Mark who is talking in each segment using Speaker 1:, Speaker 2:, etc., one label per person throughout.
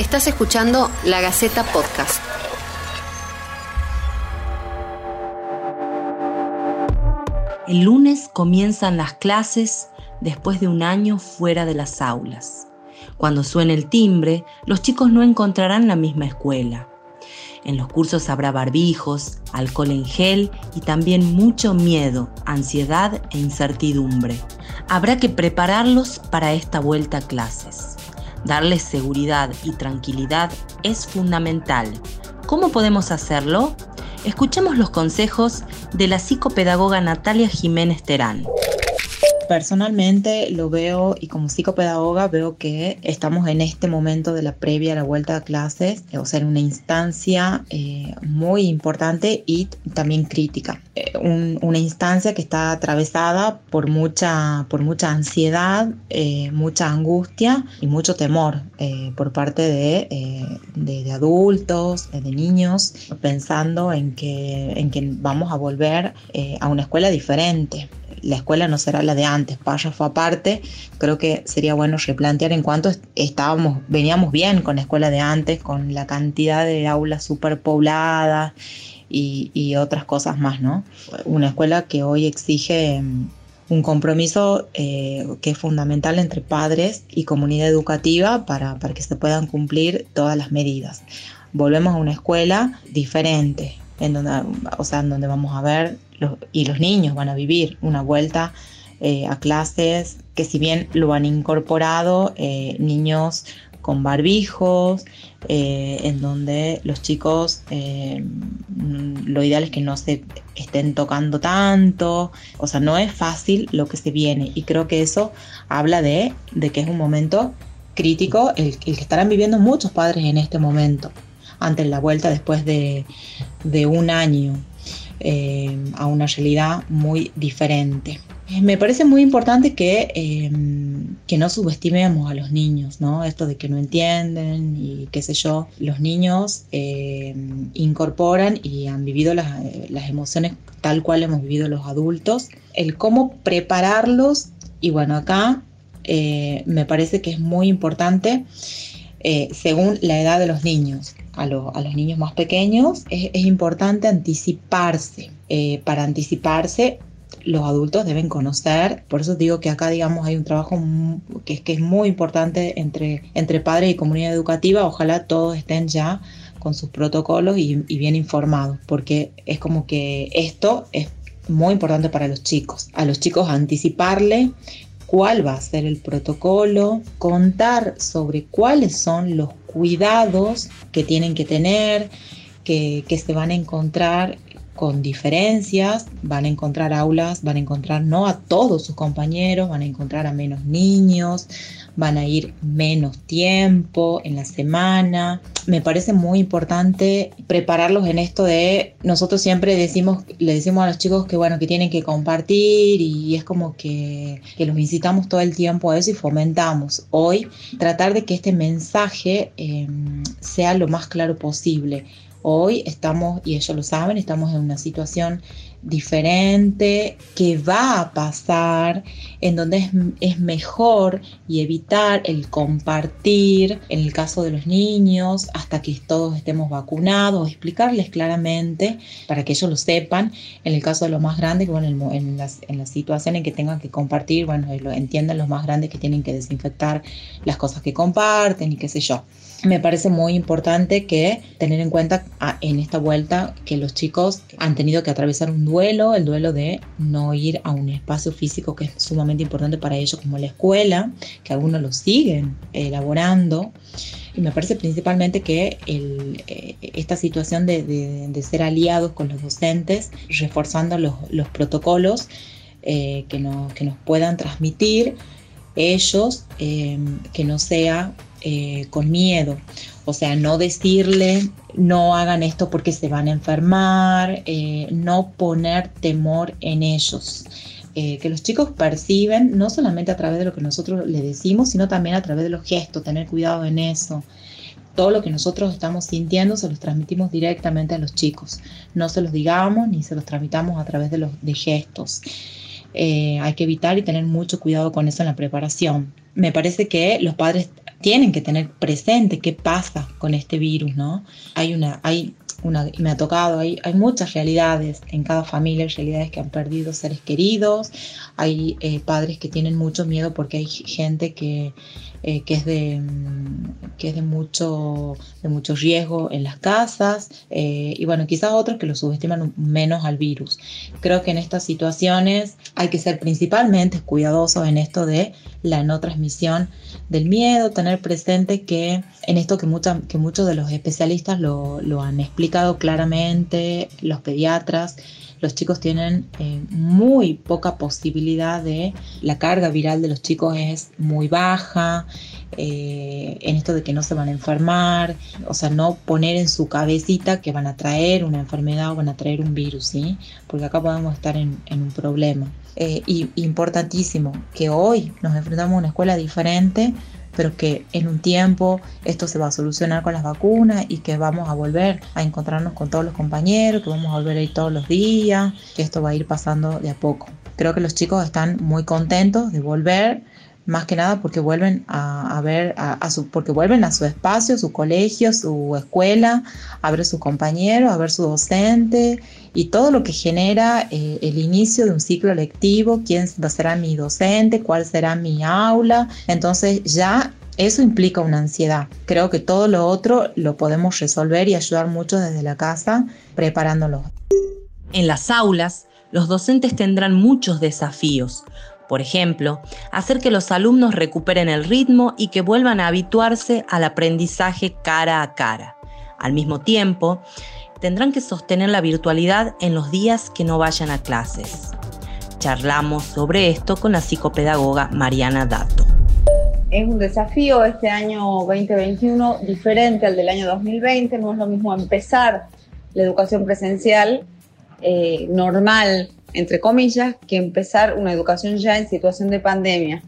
Speaker 1: Estás escuchando La Gaceta Podcast.
Speaker 2: El lunes comienzan las clases después de un año fuera de las aulas. Cuando suene el timbre, los chicos no encontrarán la misma escuela. En los cursos habrá barbijos, alcohol en gel y también mucho miedo, ansiedad e incertidumbre. Habrá que prepararlos para esta vuelta a clases. Darles seguridad y tranquilidad es fundamental. ¿Cómo podemos hacerlo? Escuchemos los consejos de la psicopedagoga Natalia Jiménez Terán
Speaker 3: personalmente lo veo y como psicopedagoga veo que estamos en este momento de la previa a la vuelta a clases, o sea, en una instancia eh, muy importante y también crítica. Eh, una instancia que está atravesada por mucha, por mucha ansiedad, eh, mucha angustia y mucho temor por parte de, de, adultos, de niños, pensando en que, en que vamos a volver a una escuela diferente la escuela no será la de antes, párrafo aparte, creo que sería bueno replantear en cuanto estábamos, veníamos bien con la escuela de antes, con la cantidad de aulas superpobladas y, otras cosas más, ¿no? Una escuela que hoy exige mm, un compromiso eh, que es fundamental entre padres y comunidad educativa para, para que se puedan cumplir todas las medidas. Volvemos a una escuela diferente, en donde, o sea, en donde vamos a ver y los niños van a vivir una vuelta eh, a clases que si bien lo han incorporado eh, niños con barbijos, eh, en donde los chicos lo ideal es que no se estén tocando tanto, o sea, no es fácil lo que se viene. Y creo que eso habla de, de que es un momento crítico el, el, que estarán viviendo muchos padres en este momento, ante la vuelta después de, de un año eh, a una realidad muy diferente. Me parece muy importante que, eh, que no subestimemos a los niños, ¿no? Esto de que no entienden y qué sé yo. Los niños eh, incorporan y han vivido las, las emociones tal cual hemos vivido los adultos. El cómo prepararlos, y bueno, acá me parece que es muy importante según la edad de los niños a, los niños más pequeños, es, importante anticiparse. Eh, para anticiparse, los adultos deben conocer, por eso digo que acá, digamos, hay un trabajo que es, que es muy importante entre, entre padres y comunidad educativa, ojalá todos estén ya con sus protocolos y, y bien informados, porque es como que esto es muy importante para los chicos. A los chicos anticiparle cuál va a ser el protocolo, contar sobre cuáles son los cuidados que tienen que tener, que, se van a encontrar con diferencias, van a encontrar aulas, van a encontrar no a todos sus compañeros, van a encontrar a menos niños, van a ir menos tiempo en la semana. Me parece muy importante prepararlos en esto de nosotros siempre decimos, le decimos a los chicos que bueno, que tienen que compartir y es como que, los incitamos todo el tiempo a eso y fomentamos. Hoy tratar de que este mensaje em, sea lo más claro posible. Hoy estamos, y ellos lo saben, estamos en una situación diferente que va a pasar, en donde es, mejor y evitar el compartir, en el caso de los niños, hasta que todos estemos vacunados, explicarles claramente para que ellos lo sepan, en el caso de los más grandes, bueno, en, las, en la situación en que tengan que compartir, bueno, lo entiendan los más grandes que tienen que desinfectar las cosas que comparten y qué sé yo me parece muy importante que tener en cuenta ah, en esta vuelta que los chicos han tenido que atravesar un duelo, el duelo de no ir a un espacio físico que es sumamente importante para ellos como la escuela, que algunos lo siguen elaborando. Y me parece principalmente que eh, esta situación de, ser aliados con los docentes, reforzando los, protocolos eh, que, que nos puedan transmitir ellos, eh, que no sea eh, con miedo. O sea, no decirle, no hagan esto porque se van a enfermar, eh, no poner temor en ellos. Eh, que los chicos perciben no solamente a través de lo que nosotros les decimos, sino también a través de los gestos, tener cuidado en eso. Todo lo que nosotros estamos sintiendo se los transmitimos directamente a los chicos. No se los digamos ni se los transmitamos a través de los gestos. hay que evitar y tener mucho cuidado con eso en la preparación. Me parece que los padres tienen que tener presente qué pasa con este virus, ¿no? Hay una, hay una, me ha tocado, hay, hay muchas realidades en cada familia, realidades que han perdido seres queridos, hay eh, padres que tienen mucho miedo porque hay gente que eh, que, es de, mm, que es de mucho, de riesgo en las casas eh, y bueno, quizás otros que lo subestiman menos al virus. Creo que en estas situaciones hay que ser principalmente cuidadosos en esto de la no transmisión del miedo, tener presente que en esto que, que muchos de los especialistas lo, lo han explicado claramente, los pediatras, los chicos tienen eh, muy poca posibilidad de, la carga viral de los chicos es muy baja, eh, en esto de que no se van a enfermar, o sea, no poner en su cabecita que van a traer una enfermedad o van a traer un virus, ¿sí? Porque acá podemos estar en, un problema. Eh, y importantísimo, que hoy nos enfrentamos a una escuela diferente, pero que en un tiempo esto se va a solucionar con las vacunas y que vamos a volver a encontrarnos con todos los compañeros, que vamos a volver a ir todos los días, que esto va a ir pasando de a poco. Creo que los chicos están muy contentos de volver más que nada porque vuelven a, ver a, su porque vuelven a su espacio, su colegio, su escuela, a ver a sus compañeros, a ver su docente y todo lo que genera eh, el inicio de un ciclo lectivo, quién será mi docente, cuál será mi aula. Entonces ya eso implica una ansiedad. Creo que todo lo otro lo podemos resolver y ayudar mucho desde la casa preparándolo.
Speaker 2: En las aulas, los docentes tendrán muchos desafíos. Por ejemplo, hacer que los alumnos recuperen el ritmo y que vuelvan a habituarse al aprendizaje cara a cara. Al mismo tiempo, tendrán que sostener la virtualidad en los días que no vayan a clases. Charlamos sobre esto con la psicopedagoga Mariana Dato.
Speaker 4: Es un desafío este año 2021 diferente al del año 2020. No es lo mismo empezar la educación presencial eh, normal, entre comillas, que empezar una educación ya en situación de pandemia.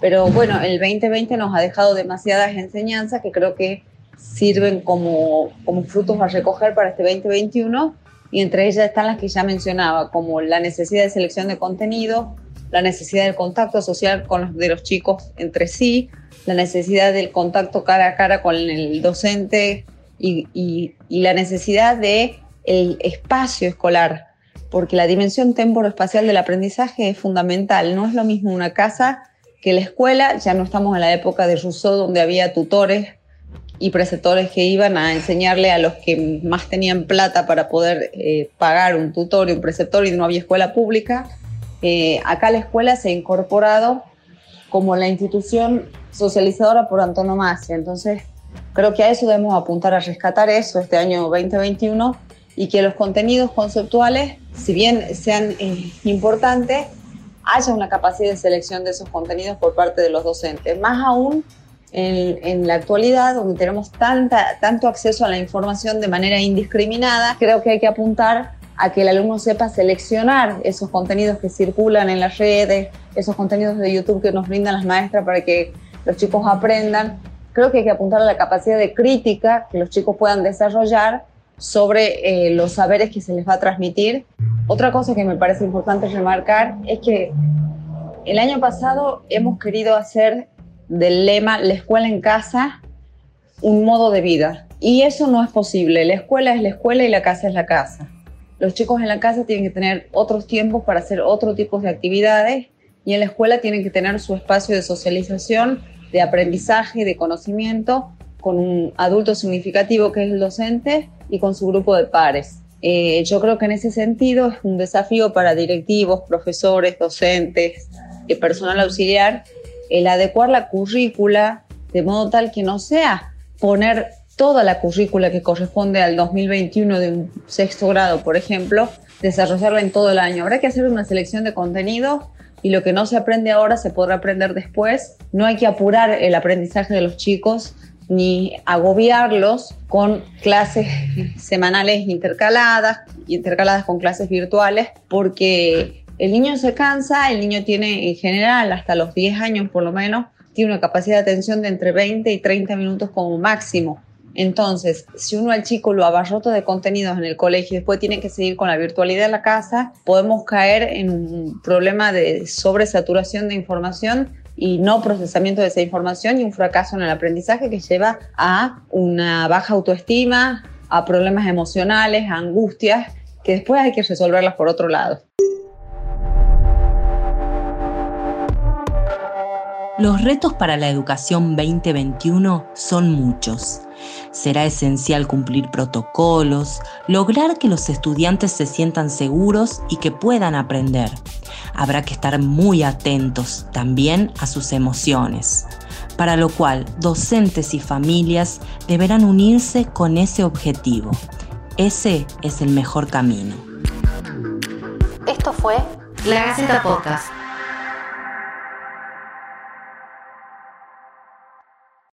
Speaker 4: Pero bueno, el 2020 nos ha dejado demasiadas enseñanzas que creo que sirven como, como frutos a recoger para este 2021 y entre ellas están las que ya mencionaba, como la necesidad de selección de contenido, la necesidad del contacto social con los, de los chicos entre sí, la necesidad del contacto cara a cara con el docente y, y, y la necesidad de el espacio escolar, porque la dimensión temporoespacial del aprendizaje es fundamental. No es lo mismo una casa que la escuela, ya no estamos en la época de Rousseau donde había tutores y preceptores que iban a enseñarle a los que más tenían plata para poder eh, pagar un tutor y un preceptor y no había escuela pública. Eh, acá la escuela se ha incorporado como la institución socializadora por antonomasia. Entonces, creo que a eso debemos apuntar a rescatar eso este año 2021 y que los contenidos conceptuales, si bien sean eh, importantes, haya una capacidad de selección de esos contenidos por parte de los docentes. Más aún en, la actualidad, donde tenemos tanto acceso a la información de manera indiscriminada, creo que hay que apuntar a que el alumno sepa seleccionar esos contenidos que circulan en las redes, esos contenidos de YouTube que nos brindan las maestras para que los chicos aprendan. Creo que hay que apuntar a la capacidad de crítica que los chicos puedan desarrollar sobre eh, los saberes que se les va a transmitir. Otra cosa que me parece importante remarcar es que el año pasado hemos querido hacer del lema La escuela en casa un modo de vida. Y eso no es posible. La escuela es la escuela y la casa es la casa. Los chicos en la casa tienen que tener otros tiempos para hacer otro tipo de actividades y en la escuela tienen que tener su espacio de socialización, de aprendizaje, de conocimiento con un adulto significativo que es el docente y con su grupo de pares. Eh, yo creo que en ese sentido es un desafío para directivos, profesores, docentes, y personal auxiliar el adecuar la currícula de modo tal que no sea poner toda la currícula que corresponde al 2021 de un sexto grado, por ejemplo, desarrollarla en todo el año. Habrá que hacer una selección de contenidos y lo que no se aprende ahora se podrá aprender después. No hay que apurar el aprendizaje de los chicos ni agobiarlos con clases semanales intercaladas, intercaladas con clases virtuales, porque el niño se cansa, el niño tiene en general hasta los 10 años por lo menos, tiene una capacidad de atención de entre 20 y 30 minutos como máximo. Entonces, si uno al chico lo abarrota de contenidos en el colegio y después tiene que seguir con la virtualidad en la casa, podemos caer en un problema de sobresaturación de información y no procesamiento de esa información y un fracaso en el aprendizaje que lleva a una baja autoestima, a problemas emocionales, a angustias, que después hay que resolverlas por otro lado.
Speaker 2: Los retos para la educación 2021 son muchos. Será esencial cumplir protocolos, lograr que los estudiantes se sientan seguros y que puedan aprender. Habrá que estar muy atentos también a sus emociones, para lo cual docentes y familias deberán unirse con ese objetivo. Ese es el mejor camino.
Speaker 1: Esto fue La Gaceta Podcast.